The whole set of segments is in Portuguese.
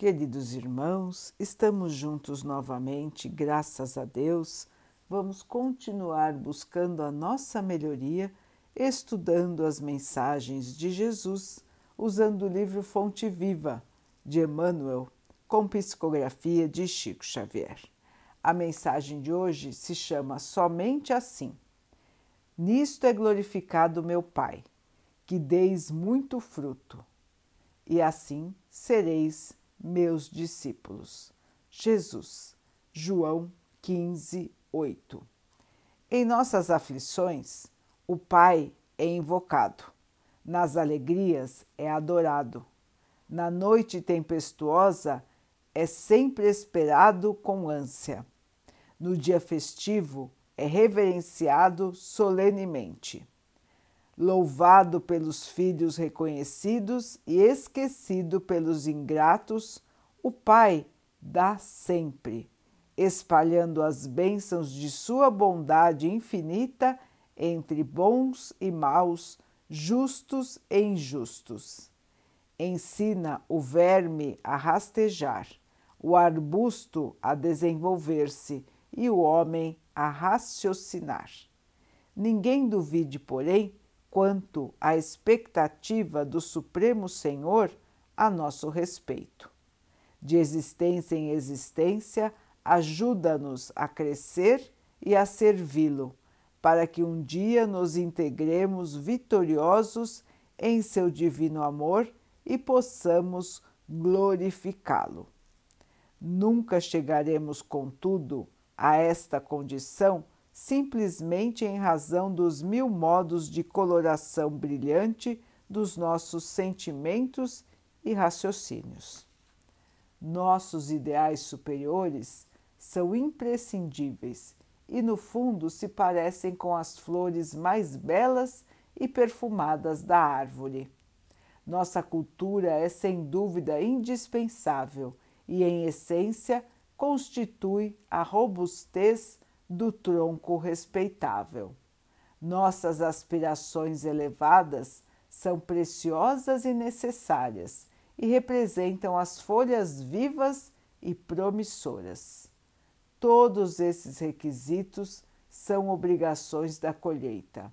Queridos irmãos, estamos juntos novamente, graças a Deus. Vamos continuar buscando a nossa melhoria, estudando as mensagens de Jesus, usando o livro Fonte Viva de Emmanuel, com psicografia de Chico Xavier. A mensagem de hoje se chama Somente Assim. Nisto é glorificado meu Pai, que deis muito fruto, e assim sereis meus discípulos. Jesus, João 15, 8. Em nossas aflições, o Pai é invocado, nas alegrias é adorado, na noite tempestuosa é sempre esperado com ânsia, no dia festivo é reverenciado solenemente. Louvado pelos filhos reconhecidos e esquecido pelos ingratos, o Pai dá sempre, espalhando as bênçãos de sua bondade infinita entre bons e maus, justos e injustos. Ensina o verme a rastejar, o arbusto a desenvolver-se e o homem a raciocinar. Ninguém duvide, porém, quanto à expectativa do Supremo Senhor a nosso respeito. De existência em existência, ajuda-nos a crescer e a servi-lo, para que um dia nos integremos vitoriosos em seu divino amor e possamos glorificá-lo. Nunca chegaremos, contudo, a esta condição simplesmente em razão dos mil modos de coloração brilhante dos nossos sentimentos e raciocínios. Nossos ideais superiores são imprescindíveis e, no fundo, se parecem com as flores mais belas e perfumadas da árvore. Nossa cultura é sem dúvida indispensável e, em essência, constitui a robustez do tronco respeitável. Nossas aspirações elevadas são preciosas e necessárias e representam as folhas vivas e promissoras. Todos esses requisitos são obrigações da colheita.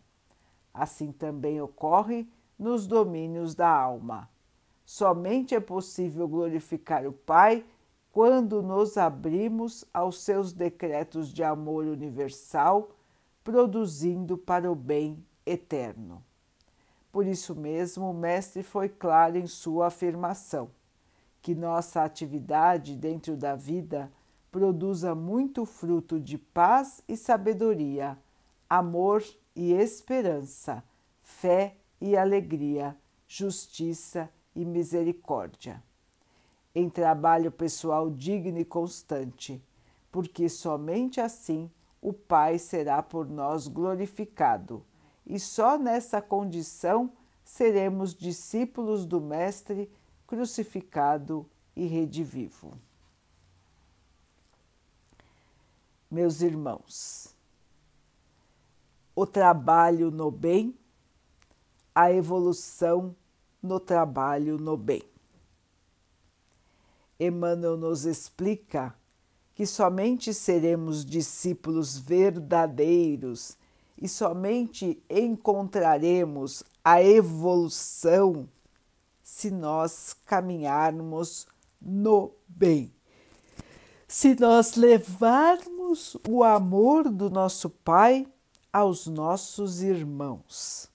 Assim também ocorre nos domínios da alma. Somente é possível glorificar o Pai quando nos abrimos aos seus decretos de amor universal, produzindo para o bem eterno. Por isso mesmo, o Mestre foi claro em sua afirmação: que nossa atividade dentro da vida produza muito fruto de paz e sabedoria, amor e esperança, fé e alegria, justiça e misericórdia em trabalho pessoal digno e constante, porque somente assim o Pai será por nós glorificado, e só nessa condição seremos discípulos do Mestre crucificado e redivivo. Meus irmãos, o trabalho no bem, a evolução no trabalho no bem. Emmanuel nos explica que somente seremos discípulos verdadeiros e somente encontraremos a evolução se nós caminharmos no bem. Se nós levarmos o amor do nosso Pai aos nossos irmãos,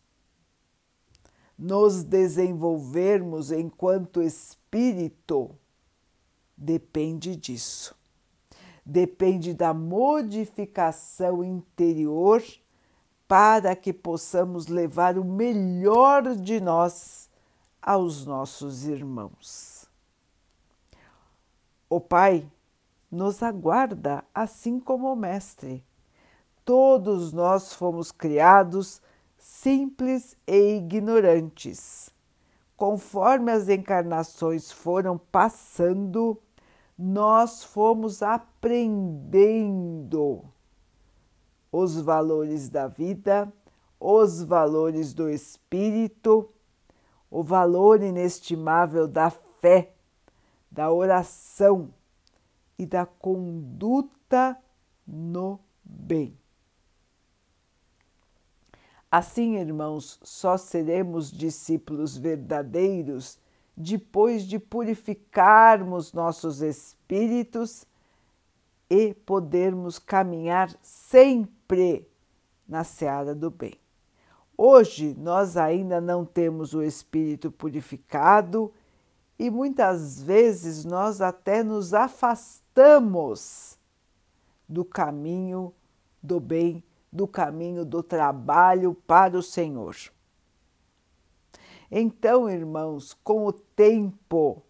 nos desenvolvermos enquanto espírito depende disso. Depende da modificação interior para que possamos levar o melhor de nós aos nossos irmãos. O Pai nos aguarda assim como o Mestre. Todos nós fomos criados simples e ignorantes. Conforme as encarnações foram passando, nós fomos aprendendo os valores da vida, os valores do espírito, o valor inestimável da fé, da oração e da conduta no bem. Assim, irmãos, só seremos discípulos verdadeiros depois de purificarmos nossos espíritos e podermos caminhar sempre na seara do bem. Hoje nós ainda não temos o espírito purificado e muitas vezes nós até nos afastamos do caminho do bem, do caminho do trabalho para o Senhor. Então, irmãos, com o tempo,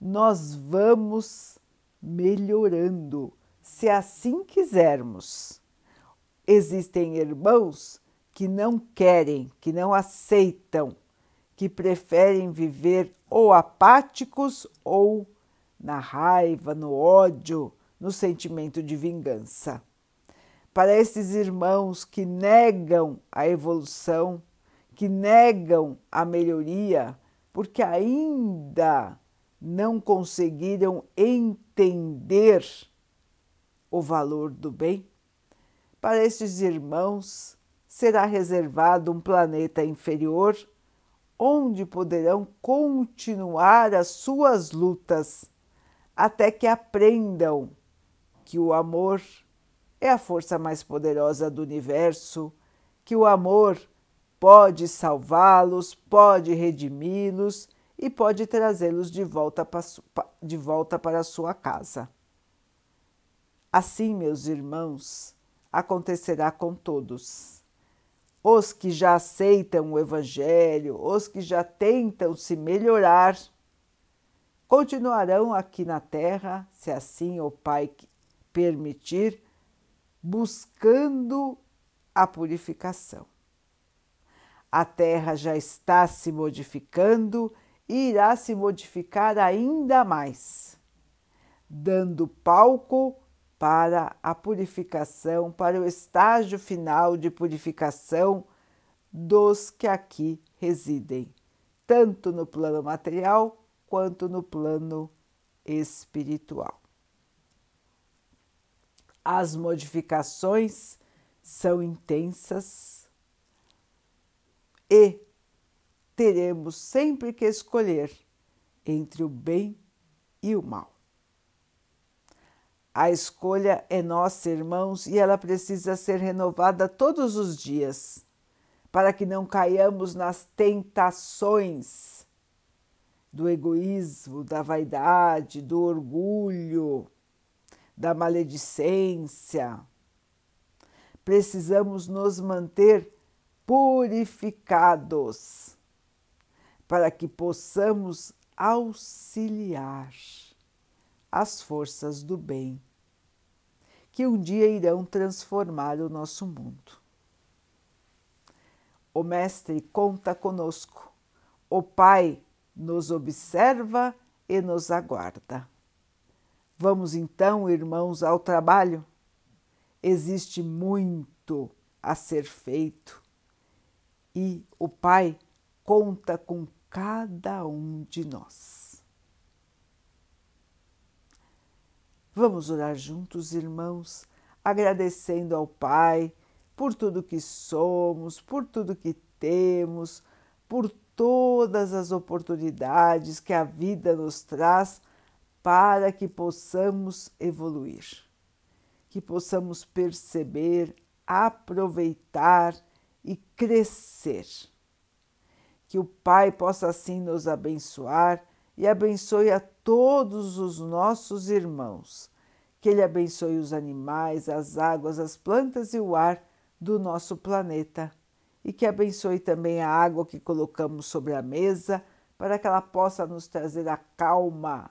nós vamos melhorando, se assim quisermos. Existem irmãos que não querem, que não aceitam, que preferem viver ou apáticos ou na raiva, no ódio, no sentimento de vingança. Para esses irmãos que negam a evolução, que negam a melhoria, porque ainda não conseguiram entender o valor do bem, para esses irmãos será reservado um planeta inferior onde poderão continuar as suas lutas até que aprendam que o amor é a força mais poderosa do universo, que o amor pode salvá-los, pode redimi-los e pode trazê-los de volta, de volta para a sua casa. Assim, meus irmãos, acontecerá com todos. Os que já aceitam o Evangelho, os que já tentam se melhorar, continuarão aqui na Terra, se assim o Pai permitir, buscando a purificação. A Terra já está se modificando e irá se modificar ainda mais, dando palco para a purificação, para o estágio final de purificação dos que aqui residem, tanto no plano material quanto no plano espiritual as modificações são intensas e teremos sempre que escolher entre o bem e o mal. A escolha é nossa, irmãos, e ela precisa ser renovada todos os dias, para que não caiamos nas tentações do egoísmo, da vaidade, do orgulho da maledicência. Precisamos nos manter purificados para que possamos auxiliar as forças do bem que um dia irão transformar o nosso mundo. O Mestre conta conosco, o Pai nos observa e nos aguarda. Vamos então, irmãos, ao trabalho? Existe muito a ser feito e o Pai conta com cada um de nós. Vamos orar juntos, irmãos, agradecendo ao Pai por tudo que somos, por tudo que temos, por todas as oportunidades que a vida nos traz para que possamos evoluir, que possamos perceber, aproveitar e crescer. Que o Pai possa assim nos abençoar e abençoe a todos os nossos irmãos. Que Ele abençoe os animais, as águas, as plantas e o ar do nosso planeta. E que abençoe também a água que colocamos sobre a mesa, para que ela possa nos trazer a calma